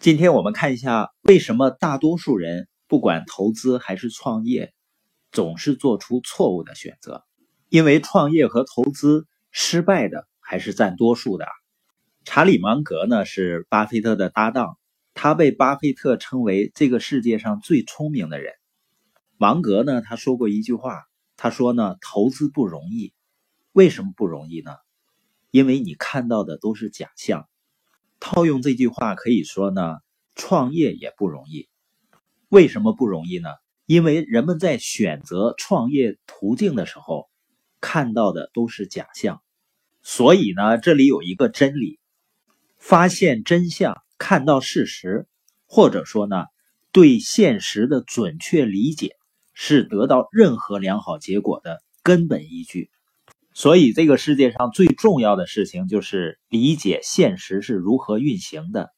今天我们看一下，为什么大多数人不管投资还是创业，总是做出错误的选择？因为创业和投资失败的还是占多数的。查理芒格呢是巴菲特的搭档，他被巴菲特称为这个世界上最聪明的人。芒格呢他说过一句话，他说呢投资不容易，为什么不容易呢？因为你看到的都是假象。套用这句话可以说呢，创业也不容易。为什么不容易呢？因为人们在选择创业途径的时候，看到的都是假象。所以呢，这里有一个真理：发现真相、看到事实，或者说呢，对现实的准确理解，是得到任何良好结果的根本依据。所以，这个世界上最重要的事情就是理解现实是如何运行的，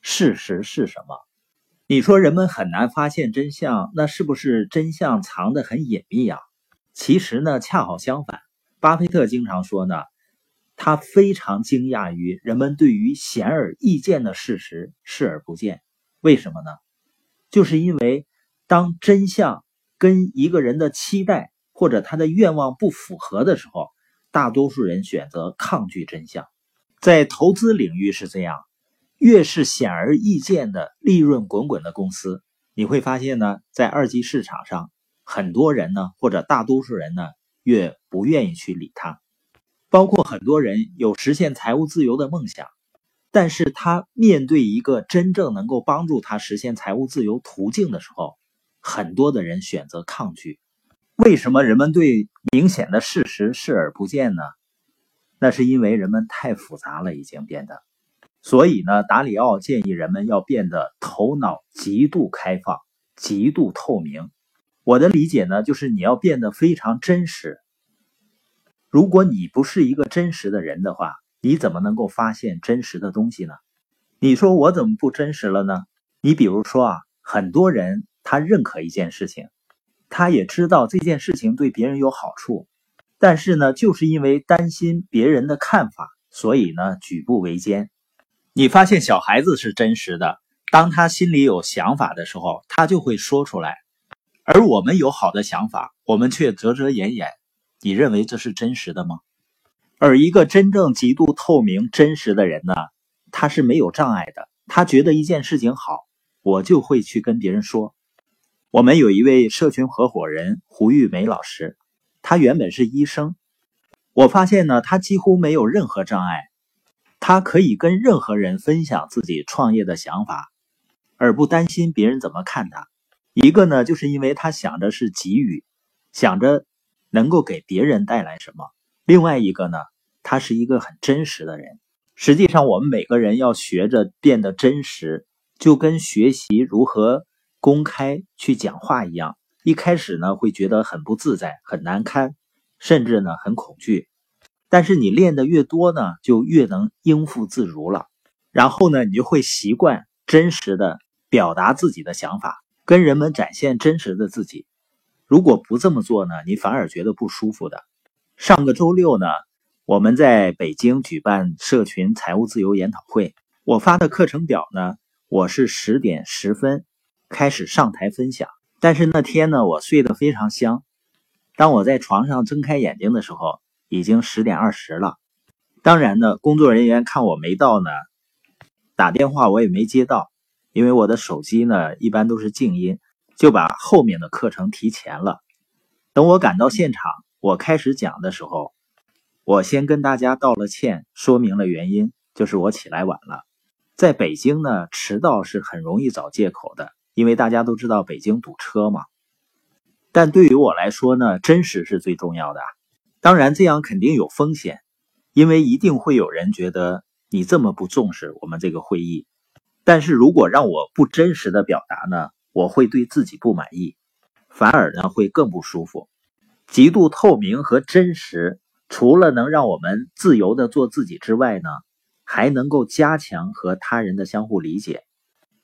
事实是什么。你说人们很难发现真相，那是不是真相藏得很隐秘啊？其实呢，恰好相反。巴菲特经常说呢，他非常惊讶于人们对于显而易见的事实视而不见。为什么呢？就是因为当真相跟一个人的期待或者他的愿望不符合的时候，大多数人选择抗拒真相，在投资领域是这样，越是显而易见的利润滚滚的公司，你会发现呢，在二级市场上，很多人呢，或者大多数人呢，越不愿意去理它。包括很多人有实现财务自由的梦想，但是他面对一个真正能够帮助他实现财务自由途径的时候，很多的人选择抗拒。为什么人们对明显的事实视而不见呢？那是因为人们太复杂了，已经变得。所以呢，达里奥建议人们要变得头脑极度开放、极度透明。我的理解呢，就是你要变得非常真实。如果你不是一个真实的人的话，你怎么能够发现真实的东西呢？你说我怎么不真实了呢？你比如说啊，很多人他认可一件事情。他也知道这件事情对别人有好处，但是呢，就是因为担心别人的看法，所以呢，举步维艰。你发现小孩子是真实的，当他心里有想法的时候，他就会说出来；而我们有好的想法，我们却遮遮掩掩。你认为这是真实的吗？而一个真正极度透明、真实的人呢，他是没有障碍的。他觉得一件事情好，我就会去跟别人说。我们有一位社群合伙人胡玉梅老师，她原本是医生。我发现呢，她几乎没有任何障碍，她可以跟任何人分享自己创业的想法，而不担心别人怎么看她。一个呢，就是因为她想着是给予，想着能够给别人带来什么；另外一个呢，他是一个很真实的人。实际上，我们每个人要学着变得真实，就跟学习如何。公开去讲话一样，一开始呢会觉得很不自在、很难堪，甚至呢很恐惧。但是你练的越多呢，就越能应付自如了。然后呢，你就会习惯真实的表达自己的想法，跟人们展现真实的自己。如果不这么做呢，你反而觉得不舒服的。上个周六呢，我们在北京举办社群财务自由研讨会，我发的课程表呢，我是十点十分。开始上台分享，但是那天呢，我睡得非常香。当我在床上睁开眼睛的时候，已经十点二十了。当然呢，工作人员看我没到呢，打电话我也没接到，因为我的手机呢一般都是静音，就把后面的课程提前了。等我赶到现场，我开始讲的时候，我先跟大家道了歉，说明了原因，就是我起来晚了。在北京呢，迟到是很容易找借口的。因为大家都知道北京堵车嘛，但对于我来说呢，真实是最重要的。当然，这样肯定有风险，因为一定会有人觉得你这么不重视我们这个会议。但是如果让我不真实的表达呢，我会对自己不满意，反而呢会更不舒服。极度透明和真实，除了能让我们自由的做自己之外呢，还能够加强和他人的相互理解。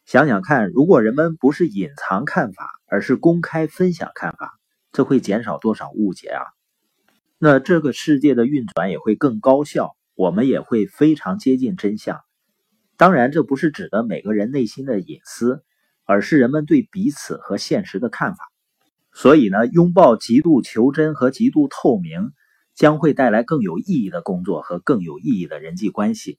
想想看，如果人们不是隐藏看法，而是公开分享看法，这会减少多少误解啊？那这个世界的运转也会更高效，我们也会非常接近真相。当然，这不是指的每个人内心的隐私，而是人们对彼此和现实的看法。所以呢，拥抱极度求真和极度透明，将会带来更有意义的工作和更有意义的人际关系。